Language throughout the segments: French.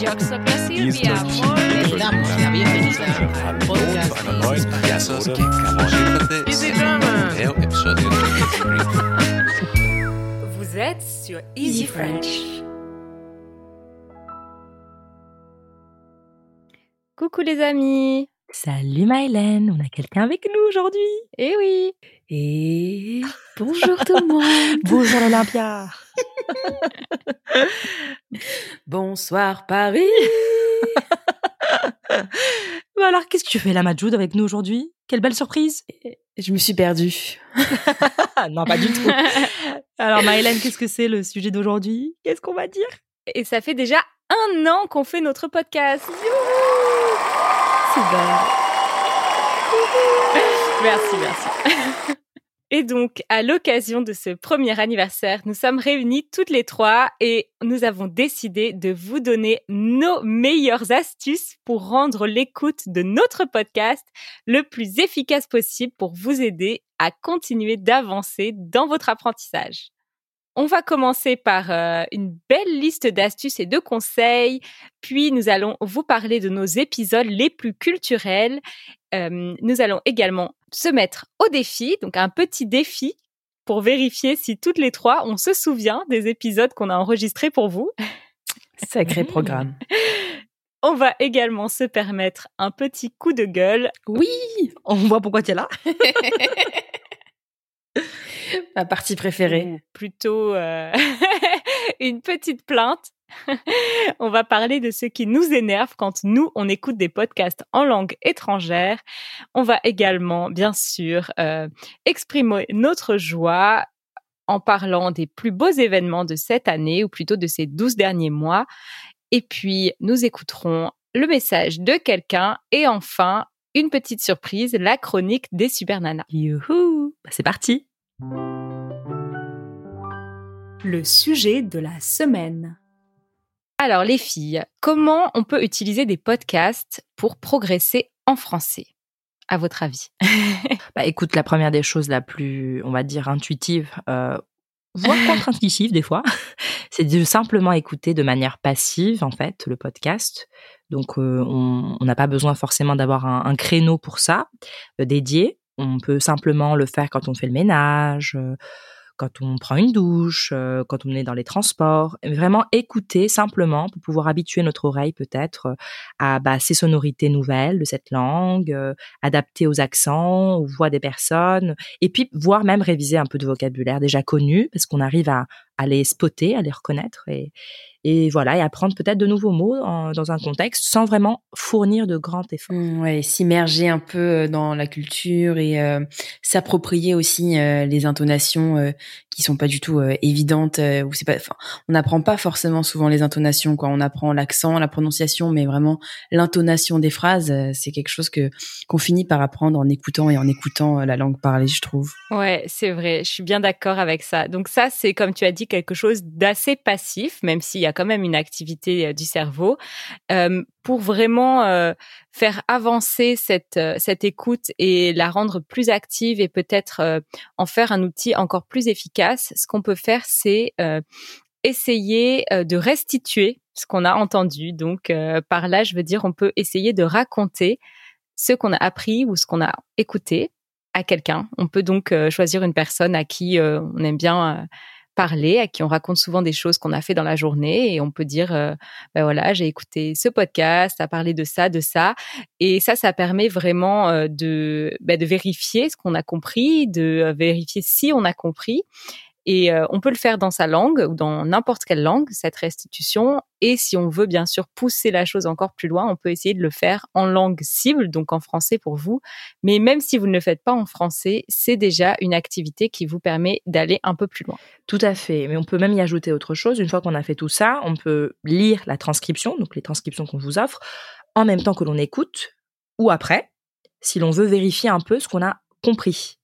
Vous êtes sur Easy French. Coucou les amis. Salut Mylène, on a quelqu'un avec nous aujourd'hui. Eh oui. Et bonjour tout le monde. Bonjour l'Olympia Bonsoir Paris. Bah alors, qu'est-ce que tu fais là, Majoud, avec nous aujourd'hui? Quelle belle surprise! Je me suis perdue. Non, pas du tout. Alors Mylène, qu'est-ce que c'est le sujet d'aujourd'hui? Qu'est-ce qu'on va dire? Et ça fait déjà un an qu'on fait notre podcast. C'est Merci, merci. Et donc, à l'occasion de ce premier anniversaire, nous sommes réunis toutes les trois et nous avons décidé de vous donner nos meilleures astuces pour rendre l'écoute de notre podcast le plus efficace possible pour vous aider à continuer d'avancer dans votre apprentissage. On va commencer par euh, une belle liste d'astuces et de conseils, puis nous allons vous parler de nos épisodes les plus culturels. Euh, nous allons également se mettre au défi, donc un petit défi pour vérifier si toutes les trois on se souvient des épisodes qu'on a enregistrés pour vous. Sacré programme. On va également se permettre un petit coup de gueule. Oui On voit pourquoi tu es là. Ma partie préférée. ou plutôt euh, une petite plainte. on va parler de ce qui nous énerve quand nous, on écoute des podcasts en langue étrangère. On va également, bien sûr, euh, exprimer notre joie en parlant des plus beaux événements de cette année, ou plutôt de ces 12 derniers mois. Et puis, nous écouterons le message de quelqu'un. Et enfin, une petite surprise, la chronique des super nanas. Youhou Bah, C'est parti Le sujet de la semaine. Alors les filles, comment on peut utiliser des podcasts pour progresser en français? À votre avis? Bah écoute, la première des choses la plus, on va dire, intuitive, euh, voire contre-intuitive des fois, c'est de simplement écouter de manière passive, en fait, le podcast. Donc, euh, on n'a pas besoin forcément d'avoir un, un créneau pour ça, euh, dédié. On peut simplement le faire quand on fait le ménage, quand on prend une douche, quand on est dans les transports. Vraiment écouter simplement pour pouvoir habituer notre oreille peut-être à bah, ces sonorités nouvelles de cette langue, adapter aux accents, aux voix des personnes, et puis voire même réviser un peu de vocabulaire déjà connu, parce qu'on arrive à, à les spotter, à les reconnaître, et, et voilà, et apprendre peut-être de nouveaux mots en- dans un contexte sans vraiment fournir de grands efforts. Mm, ouais, s'immerger un peu euh, dans la culture et euh, s'approprier aussi euh, les intonations euh, qui sont pas du tout euh, évidentes euh, ou c'est pas enfin on n'apprend pas forcément souvent les intonations quoi on apprend l'accent la prononciation mais vraiment l'intonation des phrases euh, c'est quelque chose que qu'on finit par apprendre en écoutant et en écoutant euh, la langue parlée je trouve Ouais, c'est vrai, je suis bien d'accord avec ça. Donc ça, c'est comme tu as dit, quelque chose d'assez passif, même s'il y a quand même une activité euh, du cerveau, euh, pour vraiment euh, faire avancer cette, cette écoute et la rendre plus active et peut-être en faire un outil encore plus efficace. Ce qu'on peut faire, c'est essayer de restituer ce qu'on a entendu. Donc par là, je veux dire, on peut essayer de raconter ce qu'on a appris ou ce qu'on a écouté à quelqu'un. On peut donc choisir une personne à qui on aime bien parler, à qui on raconte souvent des choses qu'on a fait dans la journée et on peut dire euh, ben voilà, j'ai écouté ce podcast, à parler de ça, de ça. Et ça ça permet vraiment euh, de ben, de vérifier ce qu'on a compris, de euh, vérifier si on a compris et euh, on peut le faire dans sa langue ou dans n'importe quelle langue, cette restitution. Et si on veut bien sûr pousser la chose encore plus loin, on peut essayer de le faire en langue cible, donc en français pour vous. Mais même si vous ne le faites pas en français, c'est déjà une activité qui vous permet d'aller un peu plus loin. Tout à fait, mais on peut même y ajouter autre chose. Une fois qu'on a fait tout ça, on peut lire la transcription, donc les transcriptions qu'on vous offre, en même temps que l'on écoute, ou après, si l'on veut vérifier un peu ce qu'on a compris.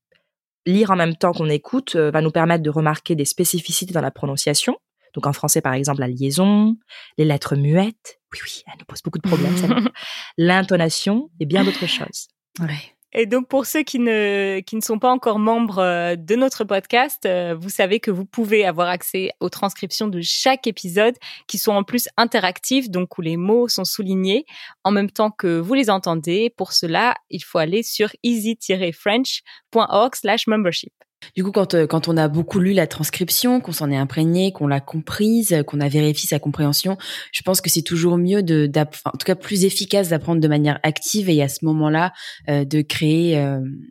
Lire en même temps qu'on écoute euh, va nous permettre de remarquer des spécificités dans la prononciation. Donc en français, par exemple, la liaison, les lettres muettes. Oui, oui, elle nous pose beaucoup de problèmes. L'intonation et bien d'autres choses. ouais Et donc pour ceux qui ne qui ne sont pas encore membres euh, de notre podcast, euh, vous savez que vous pouvez avoir accès aux transcriptions de chaque épisode qui sont en plus interactives, donc où les mots sont soulignés en même temps que vous les entendez. Pour cela, il faut aller sur easy-french.org/membership. Du coup, quand, euh, quand on a beaucoup lu la transcription, qu'on s'en est imprégné, qu'on l'a comprise, euh, qu'on a vérifié sa compréhension, je pense que c'est toujours mieux de, en tout cas plus efficace d'apprendre de manière active et à ce moment-là euh, de créer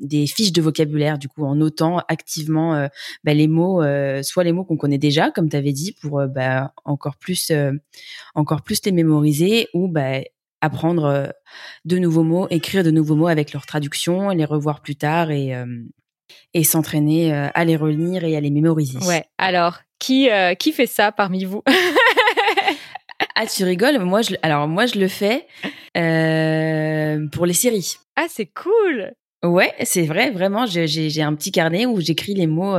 des fiches de vocabulaire, du coup en notant activement bah, les mots, soit les mots qu'on connaît déjà, comme tu avais dit, pour bah, encore plus, encore plus les mémoriser, ou bah, apprendre de nouveaux mots, écrire de nouveaux mots avec leur traduction, les revoir plus tard et et s'entraîner euh, à les relire et à les mémoriser. Ouais. Alors, qui euh, qui fait ça parmi vous Ah, tu rigoles Moi, je, alors moi, je le fais euh, pour les séries. Ah, c'est cool. Ouais, c'est vrai, vraiment. J'ai un petit carnet où j'écris les mots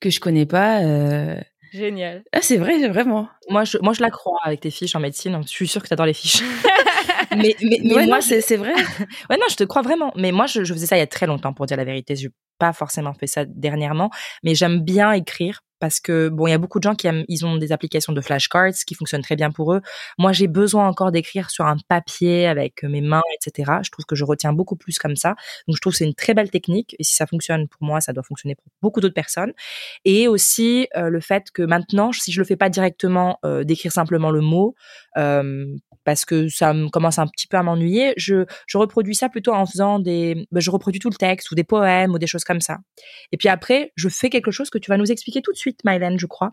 que je connais pas. Génial. Ah, c'est vrai, vraiment. Moi, je, moi, je la crois avec tes fiches en médecine. Je suis sûre que tu adores les fiches. mais, mais, moi, c'est vrai. ouais, non, je te crois vraiment. Mais moi, je, je, faisais ça il y a très longtemps, pour dire la vérité. Je n'ai pas forcément fait ça dernièrement. Mais j'aime bien écrire parce que bon, il y a beaucoup de gens qui ils ont des applications de flashcards qui fonctionnent très bien pour eux. Moi, j'ai besoin encore d'écrire sur un papier avec mes mains, etc. Je trouve que je retiens beaucoup plus comme ça. Donc, je trouve que c'est une très belle technique. Et si ça fonctionne pour moi, ça doit fonctionner pour beaucoup d'autres personnes. Et aussi euh, le fait que maintenant, si je le fais pas directement, euh, d'écrire simplement le mot, euh, parce que ça me commence un petit peu à m'ennuyer, je, reproduis ça plutôt en faisant des, ben, je reproduis tout le texte ou des poèmes ou des choses comme ça. Et puis après, je fais quelque chose que tu vas nous expliquer tout de suite Mylène, je crois,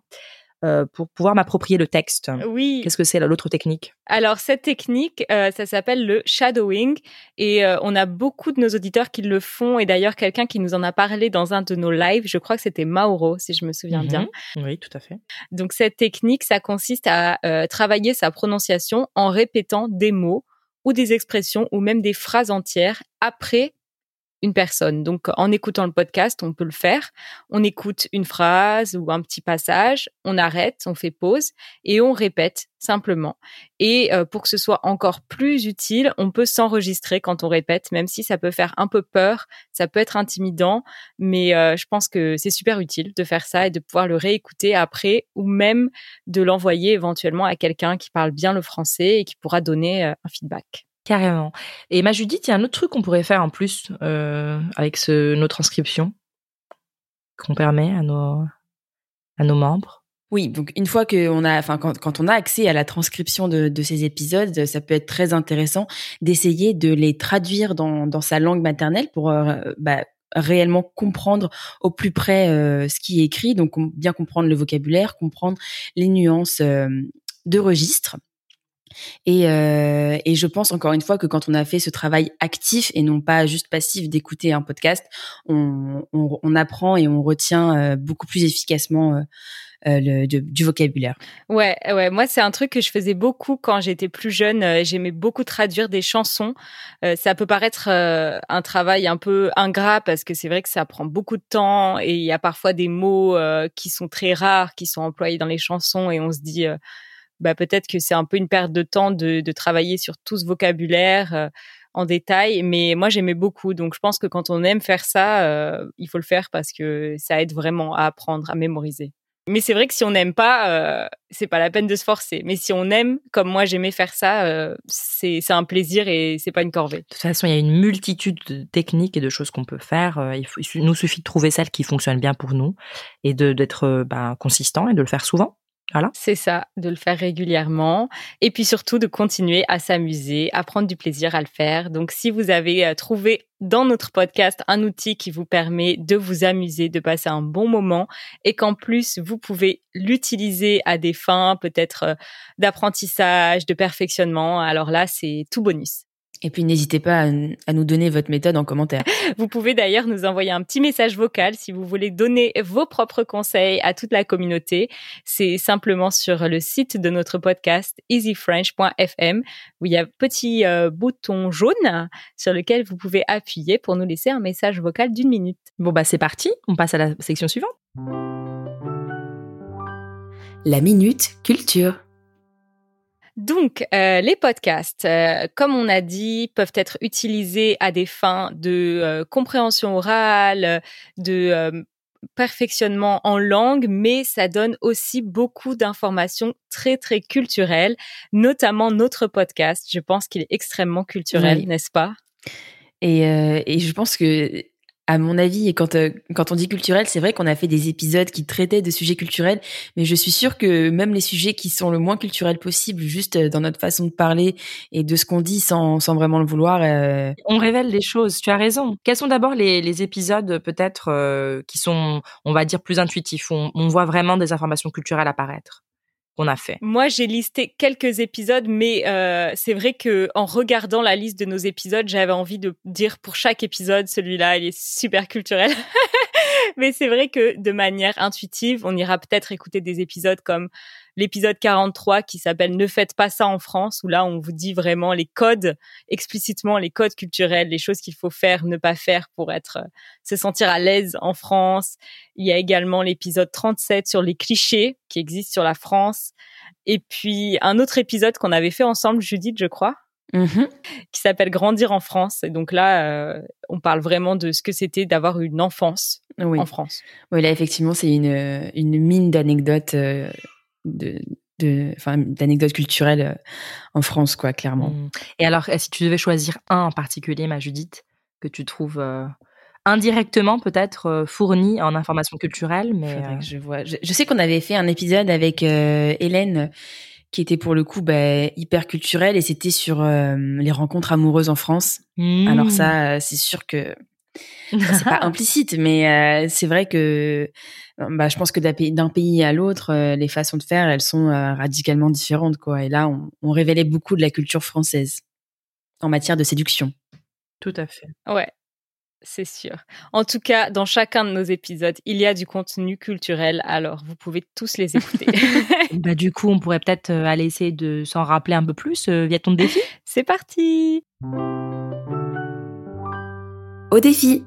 euh, pour pouvoir m'approprier le texte. Oui. Qu'est-ce que c'est l'autre technique? Alors cette technique, euh, ça s'appelle le shadowing et euh, on a beaucoup de nos auditeurs qui le font et d'ailleurs quelqu'un qui nous en a parlé dans un de nos lives, je crois que c'était Mauro si je me souviens bien. Mhm. Oui, tout à fait. Donc cette technique, ça consiste à travailler sa prononciation en répétant des mots ou des expressions ou même des phrases entières après une personne. Donc, en écoutant le podcast, on peut le faire. On écoute une phrase ou un petit passage, on arrête, on fait pause et on répète simplement. Et euh, pour que ce soit encore plus utile, on peut s'enregistrer quand on répète, même si ça peut faire un peu peur, ça peut être intimidant, mais euh, je pense que c'est super utile de faire ça et de pouvoir le réécouter après ou même de l'envoyer éventuellement à quelqu'un qui parle bien le français et qui pourra donner euh, un feedback. Carrément. Et ma Judith, il y a un autre truc qu'on pourrait faire en plus euh, avec nos transcriptions qu'on permet à nos, à nos membres. Oui, donc une fois qu'on a, enfin quand, quand, on a accès à la transcription de, ces épisodes, ça peut être très intéressant d'essayer de les traduire dans, dans sa langue maternelle pour euh, bah, réellement comprendre au plus près euh, ce qui est écrit, donc bien comprendre le vocabulaire, comprendre les nuances de registre. Et, euh, et, je pense encore une fois que quand on a fait ce travail actif et non pas juste passif d'écouter un podcast, on, on, on, apprend et on retient euh, beaucoup plus efficacement euh, euh le, du vocabulaire. Ouais, ouais. Moi, c'est un truc que je faisais beaucoup quand j'étais plus jeune. Euh, j'aimais beaucoup traduire des chansons. ça peut paraître un travail un peu ingrat parce que c'est vrai que ça prend beaucoup de temps et il y a parfois des mots qui sont très rares, qui sont employés dans les chansons et on se dit bah, peut-être que c'est un peu une perte de temps de, travailler sur tout ce vocabulaire euh, en détail. Mais moi, j'aimais beaucoup. Donc, je pense que quand on aime faire ça, euh, il faut le faire parce que ça aide vraiment à apprendre, à mémoriser. Mais c'est vrai que si on n'aime pas, euh, c'est pas la peine de se forcer. Mais si on aime, comme moi j'aimais faire ça, euh, c'est un plaisir et c'est pas une corvée. De toute façon, il y a une multitude de techniques et de choses qu'on peut faire. Il, nous suffit de trouver celle qui fonctionne bien pour nous et d'être bah, consistant et de le faire souvent. C'est ça, de le faire régulièrement et puis surtout de continuer à s'amuser, à prendre du plaisir à le faire. Donc si vous avez euh, trouvé dans notre podcast un outil qui vous permet de vous amuser, de passer un bon moment et qu'en plus vous pouvez l'utiliser à des fins peut-être euh, d'apprentissage, de perfectionnement, alors là c'est tout bonus. Et puis n'hésitez pas à, nous donner votre méthode en commentaire. Vous pouvez d'ailleurs nous envoyer un petit message vocal si vous voulez donner vos propres conseils à toute la communauté. C'est simplement sur le site de notre podcast easyfrench.fm où il y a un petit euh, bouton jaune sur lequel vous pouvez appuyer pour nous laisser un message vocal d'une minute. Bon bah c'est parti, on passe à la section suivante. La minute culture. Donc, euh, les podcasts, euh, comme on a dit, peuvent être utilisés à des fins de euh, compréhension orale, de euh, perfectionnement en langue, mais ça donne aussi beaucoup d'informations très, très culturelles, notamment notre podcast. Je pense qu'il est extrêmement culturel, Oui. n'est-ce pas? Et, euh, et je pense que, à mon avis, et quand, euh, quand on dit culturel, c'est vrai qu'on a fait des épisodes qui traitaient de sujets culturels, mais je suis sûre que même les sujets qui sont le moins culturels possible, juste euh, dans notre façon de parler et de ce qu'on dit sans, sans vraiment le vouloir, euh, On révèle des choses, tu as raison. Quels sont d'abord les, les épisodes peut-être qui sont, on va dire, plus intuitifs, où on voit vraiment des informations culturelles apparaître? Moi, j'ai listé quelques épisodes, mais euh, c'est vrai que en regardant la liste de nos épisodes, j'avais envie de dire pour chaque épisode, celui-là, il est super culturel. mais c'est vrai que de manière intuitive, on ira peut-être écouter des épisodes comme l'épisode 43 qui s'appelle Ne faites pas ça en France, où là, on vous dit vraiment les codes, explicitement les codes culturels, les choses qu'il faut faire, ne pas faire pour être, euh, se sentir à l'aise en France. Il y a également l'épisode 37 sur les clichés qui existent sur la France. Et puis un autre épisode qu'on avait fait ensemble, Judith, je crois, mhm. qui s'appelle Grandir en France. Et donc là, euh, on parle vraiment de ce que c'était d'avoir une enfance oui. en France. Oui, là, effectivement, c'est une, une mine d'anecdotes, euh, de, d'anecdotes culturelles euh, en France, quoi, clairement. Mm. Et alors, euh, si tu devais choisir un en particulier, ma Judith, que tu trouves euh, indirectement peut-être euh, fourni en informations culturelles, mais que je vois. Je, je sais qu'on avait fait un épisode avec Hélène qui était pour le coup bah, hyper culturel et c'était sur euh, les rencontres amoureuses en France. Alors ça, euh, c'est sûr que c'est pas implicite, mais euh, c'est vrai que bah, je pense que d'un pays, à l'autre, euh, les façons de faire, elles sont euh, radicalement différentes, quoi. Et là, on, on révélait beaucoup de la culture française en matière de séduction. Tout à fait. Ouais, c'est sûr. En tout cas, dans chacun de nos épisodes, il y a du contenu culturel, alors vous pouvez tous les écouter. bah, du coup, on pourrait peut-être aller essayer de s'en rappeler un peu plus euh, via ton défi. c'est parti Au défi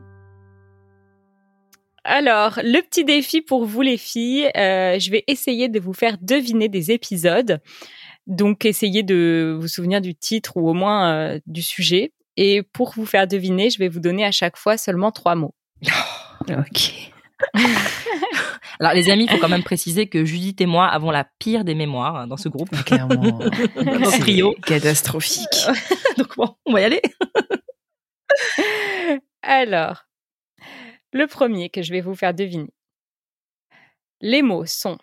Alors, le petit défi pour vous les filles, euh, je vais essayer de vous faire deviner des épisodes. Donc, essayez de vous souvenir du titre ou au moins euh, du sujet. Et pour vous faire deviner, je vais vous donner à chaque fois seulement trois mots. Ok. Alors, les amis, il faut quand même préciser que Judith et moi avons la pire des mémoires hein, dans ce groupe. Clairement. Trio. Catastrophique. Donc bon, on va y aller. Alors, le premier que je vais vous faire deviner. Les mots sont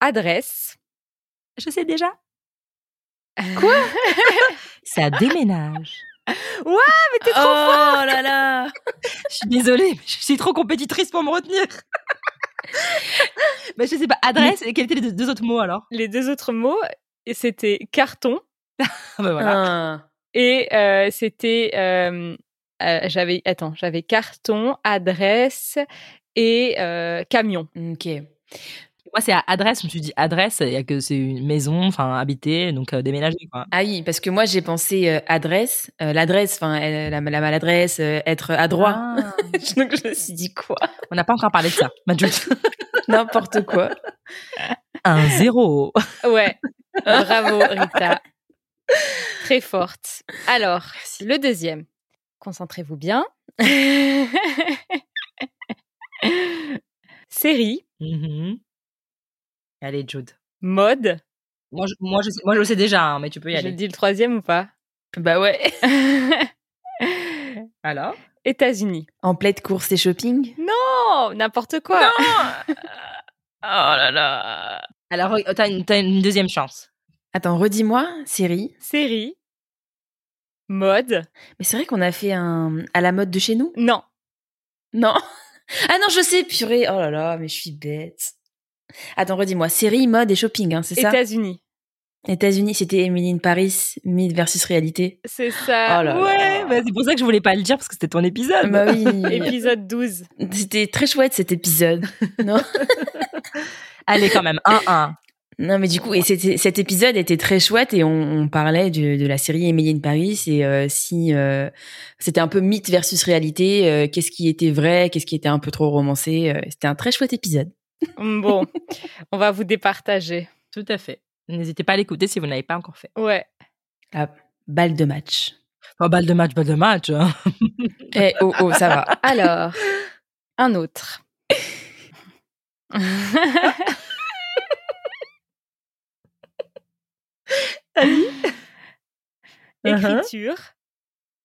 adresse. Je sais déjà. Quoi? Ça déménage. Mais t'es trop Oh là là Je suis désolée, mais je suis trop compétitrice pour me retenir. mais je sais pas, adresse, et quels étaient les deux, deux autres mots alors? Les deux autres mots, c'était carton Ah bah voilà. Ah. Et euh, c'était euh, euh, j'avais attends j'avais carton, adresse et euh, camion. Ok. Moi, c'est à adresse, je me suis dit adresse, il y a que c'est une maison, enfin habiter, donc euh, déménager quoi. Ah oui, parce que moi j'ai pensé euh, adresse, euh, l'adresse, enfin euh, la, la maladresse, euh, être adroit. Ah. Donc je me suis dit quoi? On n'a pas encore parlé de ça. N'importe quoi. Un zéro. Ouais. Bravo Rita. Très forte. Alors, le deuxième. Concentrez-vous bien. Série. Allez, Jude. mode. Moi, je, moi, je sais, moi, je le sais déjà, hein, mais tu peux y Je aller. dis le troisième ou pas? Bah ouais. Alors? États-Unis. En pleine course et shopping? Non, n'importe quoi. Oh là là. Alors, t'as une, t'as une deuxième chance. Attends, redis-moi, série. Série, mode. Mais c'est vrai qu'on a fait un à la mode de chez nous? Non. Non? Ah non, je sais, purée. Oh là là, mais je suis bête. Attends, redis-moi. Série, mode et shopping, hein, c'est ça? États-Unis. États-Unis, c'était Emily in Paris, mythe versus réalité. C'est ça. Oh là. Ouais, bah, c'est pour ça que je voulais pas le dire parce que c'était ton épisode. Bah oui. Épisode 12. C'était très chouette cet épisode. Non? Allez, quand même, 1-1. Non, mais du coup, et c'était- cet épisode était très chouette et on, on parlait de, de la série Emily in Paris et euh, si euh, c'était un peu mythe versus réalité, euh, qu'est-ce qui était vrai, qu'est-ce qui était un peu trop romancé. euh, c'était un très chouette épisode. Bon, on va vous départager. Tout à fait. N'hésitez pas à l'écouter si vous n'avez pas encore fait. Ouais. La balle de match. Oh, balle de match, balle de match. hein. Eh, oh, oh, ça va. Alors, un autre. Écriture.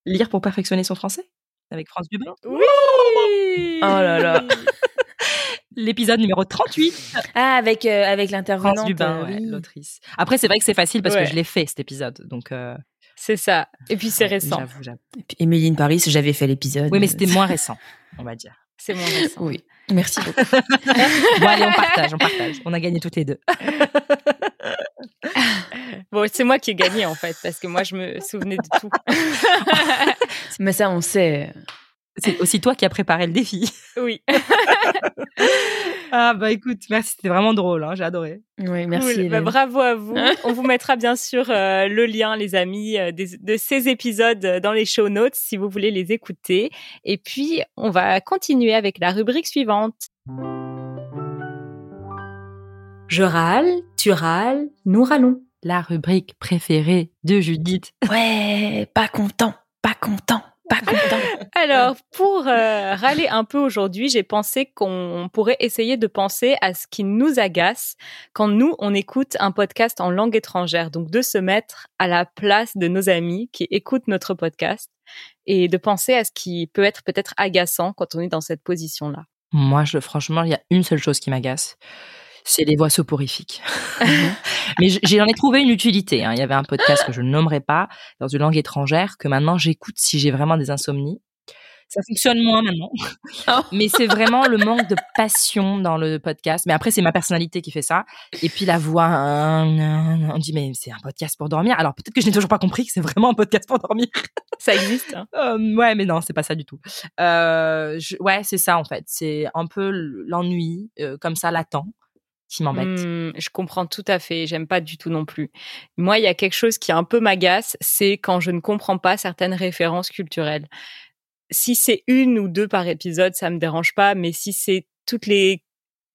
Lire pour perfectionner son français avec France Dubin. Oui. Oh là là. L'épisode numéro 38. Ah, avec, euh, avec France l'intervenante. Dubin, euh, ouais, oui. l'autrice. Après, c'est vrai que c'est facile parce Ouais. que je l'ai fait cet épisode. Donc, euh, C'est ça. Et puis c'est récent. J'avoue, j'avoue. Et puis Emily in Paris, j'avais fait l'épisode. Oui, mais c'était moins récent, on va dire. C'est moins récent. Oui. Merci beaucoup. Bon, allez, on partage, on partage. On a gagné toutes les deux. Bon, c'est moi qui ai gagné en fait, parce que moi je me souvenais de tout. mais ça, on sait. C'est aussi toi qui as préparé le défi. oui. Ah, bah écoute, merci, c'était vraiment drôle, hein, j'ai adoré. Oui, merci. Cool. Bah, bravo à vous. On vous mettra bien sûr euh, le lien, les amis, euh, des- de ces épisodes euh, dans les show notes si vous voulez les écouter. Et puis, on va continuer avec la rubrique suivante. Je râle, tu râles, nous râlons. La rubrique préférée de Judith. Ouais, pas content, pas content, pas content. Alors, pour euh, râler un peu aujourd'hui, j'ai pensé qu'on pourrait essayer de penser à ce qui nous agace quand nous, on écoute un podcast en langue étrangère. Donc, de se mettre à la place de nos amis qui écoutent notre podcast et de penser à ce qui peut être peut-être agaçant quand on est dans cette position-là. Moi, je, franchement, il y a une seule chose qui m'agace. C'est les voix soporifiques. Mais j- j'en ai trouvé une utilité. hein. Il y avait un podcast que je ne nommerai pas dans une langue étrangère que maintenant j'écoute si j'ai vraiment des insomnies. Ça fonctionne moins maintenant. Oh. Mais c'est vraiment le manque de passion dans le podcast. Mais après, c'est ma personnalité qui fait ça. Et puis la voix, euh, on dit, mais c'est un podcast pour dormir. Alors peut-être que je n'ai toujours pas compris que c'est vraiment un podcast pour dormir. Ça existe. hein. Euh, ouais, mais non, c'est pas ça du tout. Euh, je- ouais, c'est ça en fait. C'est un peu l'ennui, euh, comme ça, latent, qui m'embête. Hmm, je comprends tout à fait. J'aime pas du tout non plus. Moi, il y a quelque chose qui un peu m'agace, c'est quand je ne comprends pas certaines références culturelles. Si c'est une ou deux par épisode, ça me dérange pas, mais si c'est toutes les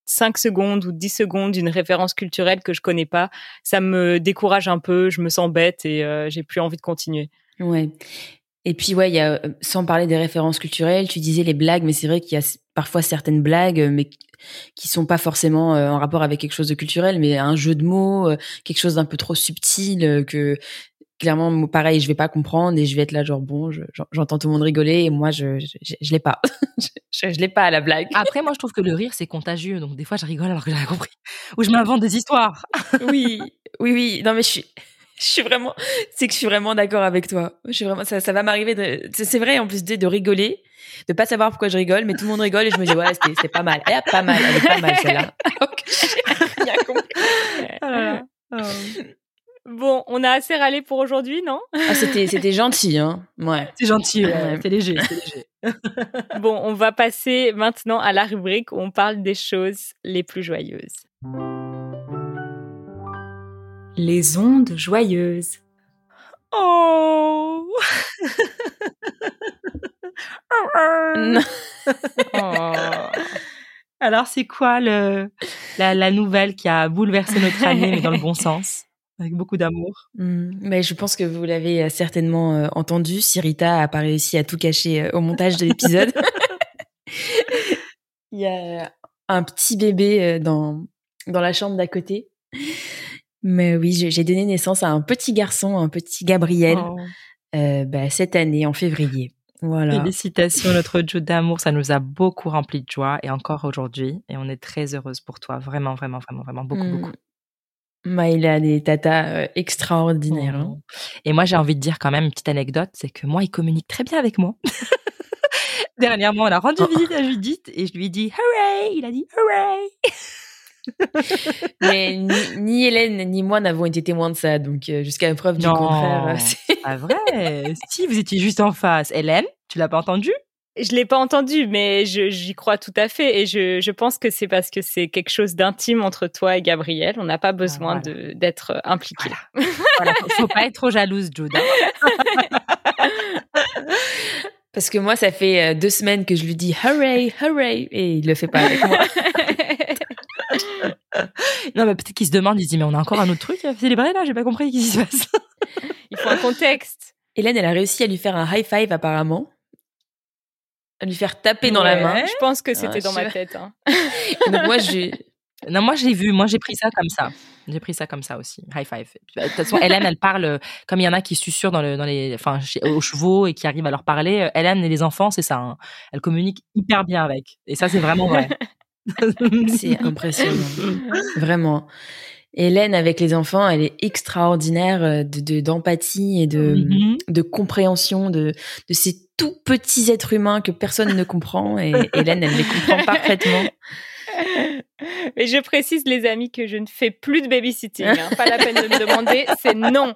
5 secondes ou 10 secondes d'une référence culturelle que je connais pas, ça me décourage un peu, je me sens bête et euh, j'ai plus envie de continuer. Ouais. Et puis ouais, il y a euh, sans parler des références culturelles, tu disais les blagues, mais c'est vrai qu'il y a parfois certaines blagues, mais qui- sont pas forcément euh, en rapport avec quelque chose de culturel, mais un jeu de mots, euh, quelque chose d'un peu trop subtil euh, que clairement, pareil, je vais pas comprendre et je vais être là genre bon, je- j'en- j'entends tout le monde rigoler et moi je je, je, je l'ai pas, je, je, l'ai pas la blague. Après, moi, je trouve que le rire, c'est contagieux. Donc, des fois, je rigole alors que j'avais compris. Ou je m'invente des histoires. oui, oui, oui. Non, mais je suis, je suis vraiment, c'est que je suis vraiment d'accord avec toi. Je suis vraiment, ça, ça va m'arriver de, c'est c'est vrai en plus de, de rigoler, de pas savoir pourquoi je rigole, mais tout le monde rigole et je me dis ouais, c'était, c'était pas mal. Eh, pas mal, elle est pas mal celle-là. J'ai rien compris. Bon, on a assez râlé pour aujourd'hui, non? Ah, c'était, c'était gentil, hein. Ouais. C'est gentil, ouais. Ouais. c'est léger, c'est léger. Bon, on va passer maintenant à la rubrique où on parle des choses les plus joyeuses. Les ondes joyeuses. Oh. Oh. Alors, c'est quoi le, la, la nouvelle qui a bouleversé notre année, mais dans le bon sens Avec beaucoup d'amour? Hmm, Mais je pense que vous l'avez euh, certainement euh, entendu. Sirita a pas réussi à tout cacher euh, au montage de l'épisode. Il y a un petit bébé euh, dans, dans la chambre d'à côté. Mais oui, j'ai donné naissance à un petit garçon, un petit Gabriel, Oh. euh, bah, cette année, en février. Voilà. Félicitations, notre Joe d'amour. Ça nous a beaucoup rempli de joie et encore aujourd'hui. Et on est très heureuse pour toi. Vraiment, vraiment, vraiment, vraiment, beaucoup, Hmm. beaucoup. Bah, il a des tatas euh, extraordinaires. hein. Oh. Et moi, j'ai envie de dire quand même une petite anecdote, c'est que moi, il communique très bien avec moi. Dernièrement, on a rendu Oh. visite à Judith et je lui ai dit hooray. Il a dit hooray. Mais ni, ni Hélène ni moi n'avons été témoins de ça, donc euh, jusqu'à preuve du contraire. euh, c'est- pas vrai. si vous étiez juste en face, Hélène, tu l'as pas entendu Je l'ai pas entendu, mais je- j'y crois tout à fait. Et je, je pense que c'est parce que c'est quelque chose d'intime entre toi et Gabriel. On n'a pas besoin Ah, voilà. de- d'être impliqué. Voilà, faut, faut pas être trop jalouse, Jude. Parce que moi, ça fait euh, deux semaines que je lui dis hooray, hooray, et il le fait pas avec moi. non, mais peut-être qu'ils se demandent, ils se disent, mais on a encore un autre truc à célébrer là, j'ai pas compris qu'est-ce qui se passe. Il faut un contexte. Hélène, elle a réussi à lui faire un high five apparemment. À lui faire taper dans la main. Je pense que c'était Ouais, dans je- ma tête. hein. Donc moi, j'ai Non, moi j'ai vu, moi j'ai pris ça comme ça. J'ai pris ça comme ça aussi. High five. Puis, De toute façon, Hélène, elle parle euh, comme il y en a qui susurrent dans, le, dans les, enfin, chez- aux chevaux et qui arrivent à leur parler. euh, Hélène et les enfants, c'est ça. hein. Elle communique hyper bien avec. Et ça, c'est vraiment vrai. C'est impressionnant. Vraiment. Hélène, avec les enfants, elle est extraordinaire euh, de de- d'empathie et de, Mhm. de compréhension de, de ces tout petits êtres humains que personne ne comprend. Et Hélène, elle les comprend parfaitement. Mais je précise, les amis, que je ne fais plus de babysitting. hein. Pas la peine de me demander, c'est non.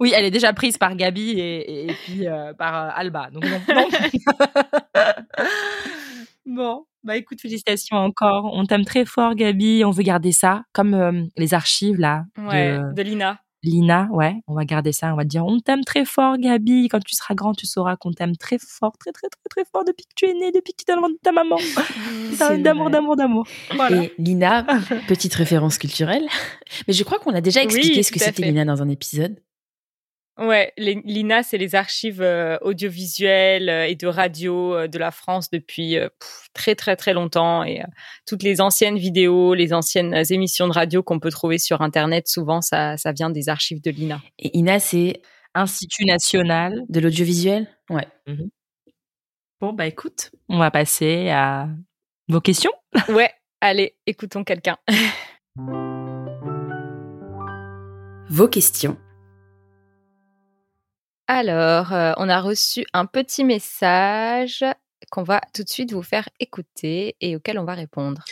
Oui, elle est déjà prise par Gabi et, et, et puis euh, par euh, Alba. Donc non. non. Bon, bah écoute, félicitations encore. On t'aime très fort, Gabi. On veut garder ça comme euh, les archives là Ouais, de de Lina. Lina. Ouais, on va garder ça. On va te dire, on t'aime très fort, Gabi. Quand tu seras grand, tu sauras qu'on t'aime très fort, très très très très fort depuis que tu es née, depuis que tu es dans le ventre de ta maman. C'est D'amour, d'amour, d'amour. Voilà. Et Lina, petite référence culturelle. Mais je crois qu'on a déjà expliqué Oui, ce que c'était. Lina dans un épisode. Ouais, les- l'INA, c'est les archives euh, audiovisuelles euh, et de radio euh, de la France depuis euh, pff, très très très longtemps et euh, toutes les anciennes vidéos, les anciennes émissions de radio qu'on peut trouver sur internet, souvent ça ça vient des archives de l'INA. Et Ina, c'est Institut national. de l'audiovisuel? Ouais. Bon, bah écoute, on va passer à vos questions. Ouais, allez, écoutons quelqu'un. Vos questions. Alors, euh, on a reçu un petit message qu'on va tout de suite vous faire écouter et auquel on va répondre.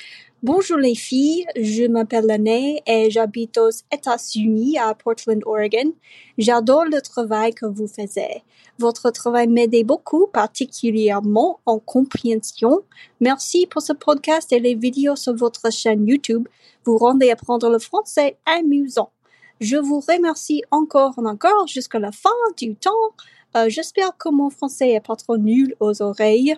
Bonjour les filles, je m'appelle Lene et j'habite aux États-Unis à Portland, Oregon. J'adore le travail que vous faites. Votre travail m'aide beaucoup, particulièrement en compréhension. Merci pour ce podcast et les vidéos sur votre chaîne YouTube. Vous rendez apprendre le français amusant. Je vous remercie encore et encore jusqu'à la fin du temps. Euh, J'espère que mon français est pas trop nul aux oreilles.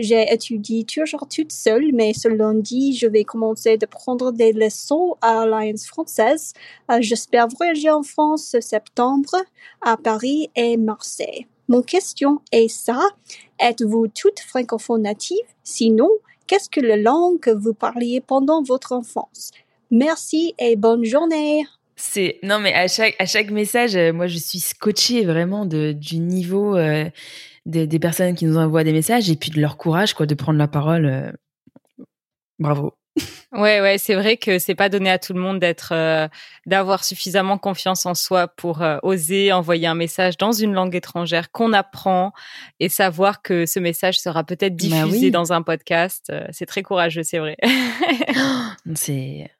J'ai étudié toujours toute seule, mais ce lundi, je vais commencer de prendre des leçons à l'Alliance française. Euh, J'espère voyager en France ce septembre, à Paris et Marseille. Mon question est ça. Êtes-vous toute francophone native? Sinon, qu'est-ce que la langue que vous parliez pendant votre enfance? Merci et bonne journée. C'est non mais à chaque à chaque message, euh, moi je suis scotchée vraiment de du niveau euh, des, des personnes qui nous envoient des messages et puis de leur courage quoi de prendre la parole. euh. Bravo. Ouais, ouais, c'est vrai que c'est pas donné à tout le monde d'être, euh, d'avoir suffisamment confiance en soi pour oser envoyer un message dans une langue étrangère qu'on apprend et savoir que ce message sera peut-être Bah diffusé oui. dans un podcast. C'est très courageux, c'est vrai. C'est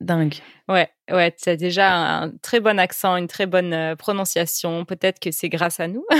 dingue. ouais, ouais, tu as déjà un très bon accent, une très bonne euh, prononciation. Peut-être que c'est grâce à nous.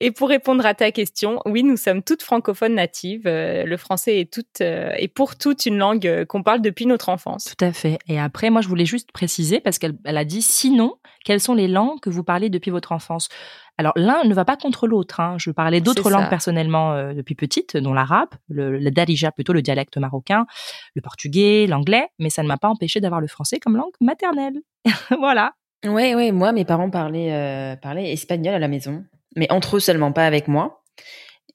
Et pour répondre à ta question, oui, nous sommes toutes francophones natives. Euh, le français est, toute, euh, est pour toutes une langue euh, qu'on parle depuis notre enfance. Tout à fait. Et après, moi, je voulais juste préciser, parce qu'elle elle a dit, sinon, quelles sont les langues que vous parlez depuis votre enfance? Alors, l'un ne va pas contre l'autre. Hein. Je parlais d'autres langues personnellement euh, depuis petite, dont l'arabe, le, le darija, plutôt le dialecte marocain, le portugais, l'anglais, mais ça ne m'a pas empêché d'avoir le français comme langue maternelle. voilà. Ouais ouais, moi mes parents parlaient euh, parlaient espagnol à la maison, mais entre eux seulement, pas avec moi.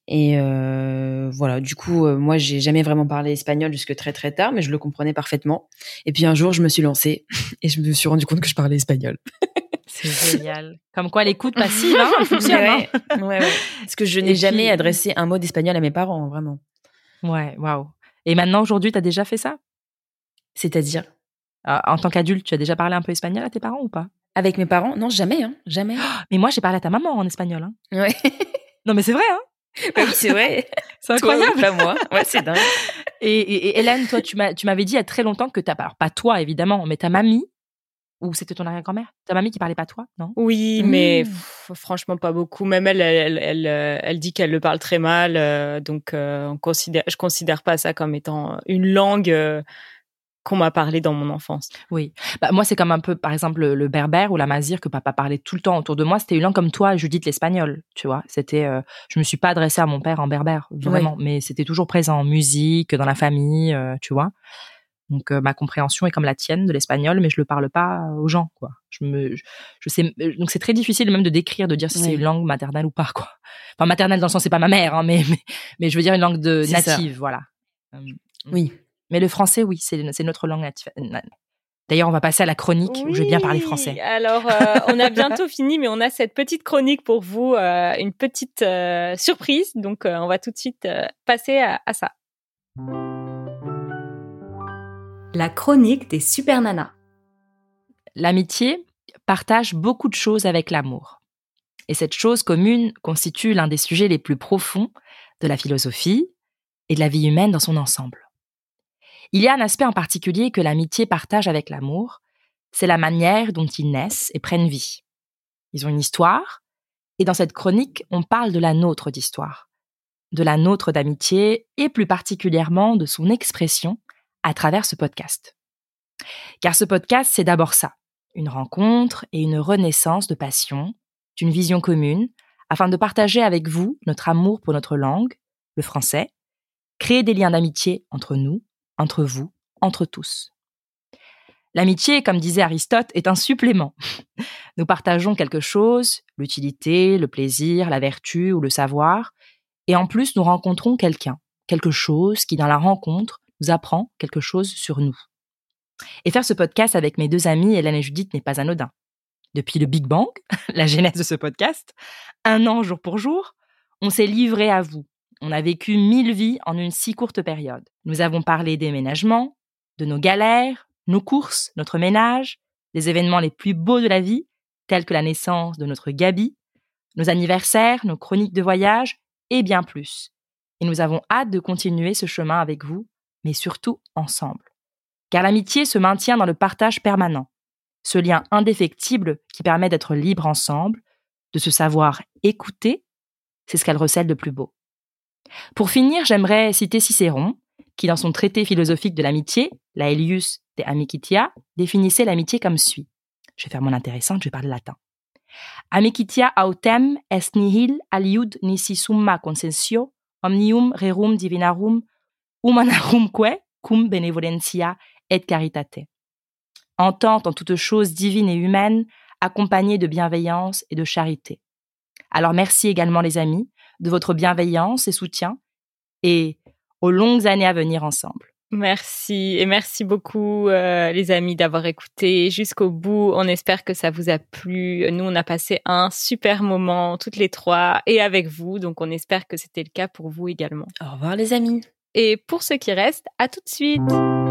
Et euh, voilà, du coup, euh, moi, j'ai jamais vraiment parlé espagnol jusque très très tard, mais je le comprenais parfaitement. Et puis un jour, je me suis lancée et je me suis rendu compte que je parlais espagnol. C'est génial. Comme quoi, l'écoute passive, hein, fonctionne. hein. ouais, ouais. Parce que je n'ai jamais adressé un mot d'espagnol à mes parents, vraiment. Ouais, waouh. Et maintenant, aujourd'hui, tu as déjà fait ça? C'est-à-dire? Euh, En tant qu'adulte, tu as déjà parlé un peu espagnol à tes parents ou pas? Avec mes parents? Non, jamais, hein, jamais. Mais moi, j'ai parlé à ta maman en espagnol. Hein. Ouais, Non, mais c'est vrai, hein Bah oui, c'est vrai. C'est Toi, incroyable. pas moi. Ouais, c'est dingue. Et, et- et Hélène, toi, tu m'avais dit il y a très longtemps que ta, alors pas toi évidemment, mais ta mamie, ou c'était ton arrière-grand-mère, ta mamie qui parlait pas toi, non? Oui, Mmh. mais pff, franchement pas beaucoup. Même elle, elle, elle, euh, elle dit qu'elle le parle très mal. euh, donc, euh, on considère, je considère pas ça comme étant une langue. euh, qu'on m'a parlé dans mon enfance. Oui. Bah, moi, c'est comme un peu, par exemple, le, le berbère ou la mazir que papa parlait tout le temps autour de moi. C'était une langue comme toi, Judith, l'espagnol. Tu vois, c'était, euh, je me suis pas adressée à mon père en berbère, vraiment, mais c'était toujours présent en musique, dans la famille, euh, tu vois. Donc, euh, ma compréhension est comme la tienne de l'espagnol, mais je le parle pas aux gens, quoi. Je me, je, je sais, donc c'est très difficile même de décrire, de dire si c'est une langue maternelle ou pas, quoi. Enfin, maternelle dans le sens, c'est pas ma mère, hein, mais, mais, mais je veux dire une langue de ça. native, voilà. Euh, Oui. Mais le français, oui, c'est notre langue native. D'ailleurs, on va passer à la chronique où je vais bien parler français. Alors, euh, on a bientôt fini, mais on a cette petite chronique pour vous, euh, une petite euh, surprise. Donc, euh, on va tout de suite euh, passer à, à ça. La chronique des super nanas. L'amitié partage beaucoup de choses avec l'amour. Et cette chose commune constitue l'un des sujets les plus profonds de la philosophie et de la vie humaine dans son ensemble. Il y a un aspect en particulier que l'amitié partage avec l'amour, c'est la manière dont ils naissent et prennent vie. Ils ont une histoire, et dans cette chronique, on parle de la nôtre d'histoire, de la nôtre d'amitié, et plus particulièrement de son expression à travers ce podcast. Car ce podcast, c'est d'abord ça, une rencontre et une renaissance de passion, d'une vision commune, afin de partager avec vous notre amour pour notre langue, le français, créer des liens d'amitié entre nous, entre vous, entre tous. L'amitié, comme disait Aristote, est un supplément. Nous partageons quelque chose, l'utilité, le plaisir, la vertu ou le savoir, et en plus nous rencontrons quelqu'un, quelque chose qui dans la rencontre nous apprend quelque chose sur nous. Et faire ce podcast avec mes deux amies, Hélène et Judith, n'est pas anodin. Depuis le Big Bang, la genèse de ce podcast, un an jour pour jour, on s'est livré à vous. On a vécu mille vies en une si courte période. Nous avons parlé des ménagements, de nos galères, nos courses, notre ménage, des événements les plus beaux de la vie, tels que la naissance de notre Gabi, nos anniversaires, nos chroniques de voyage et bien plus. Et nous avons hâte de continuer ce chemin avec vous, mais surtout ensemble. Car l'amitié se maintient dans le partage permanent, ce lien indéfectible qui permet d'être libre ensemble, de se savoir écouter, c'est ce qu'elle recèle de plus beau. Pour finir, j'aimerais citer Cicéron, qui dans son traité philosophique de l'amitié, la Aelius de Amicitia, définissait l'amitié comme suit. Je vais faire mon intéressante, je vais parler latin. Amicitia autem est nihil aliud nisi summa consensio omnium rerum divinarum humanarumque cum benevolentia et caritate. Entente en toutes choses divines et humaines, accompagnée de bienveillance et de charité. Alors merci également les amis de votre bienveillance et soutien et aux longues années à venir ensemble. Merci et merci beaucoup euh, les amis d'avoir écouté jusqu'au bout. On espère que ça vous a plu. Nous, on a passé un super moment toutes les trois et avec vous, donc on espère que c'était le cas pour vous également. Au revoir les amis. Et pour ceux qui restent, à tout de suite.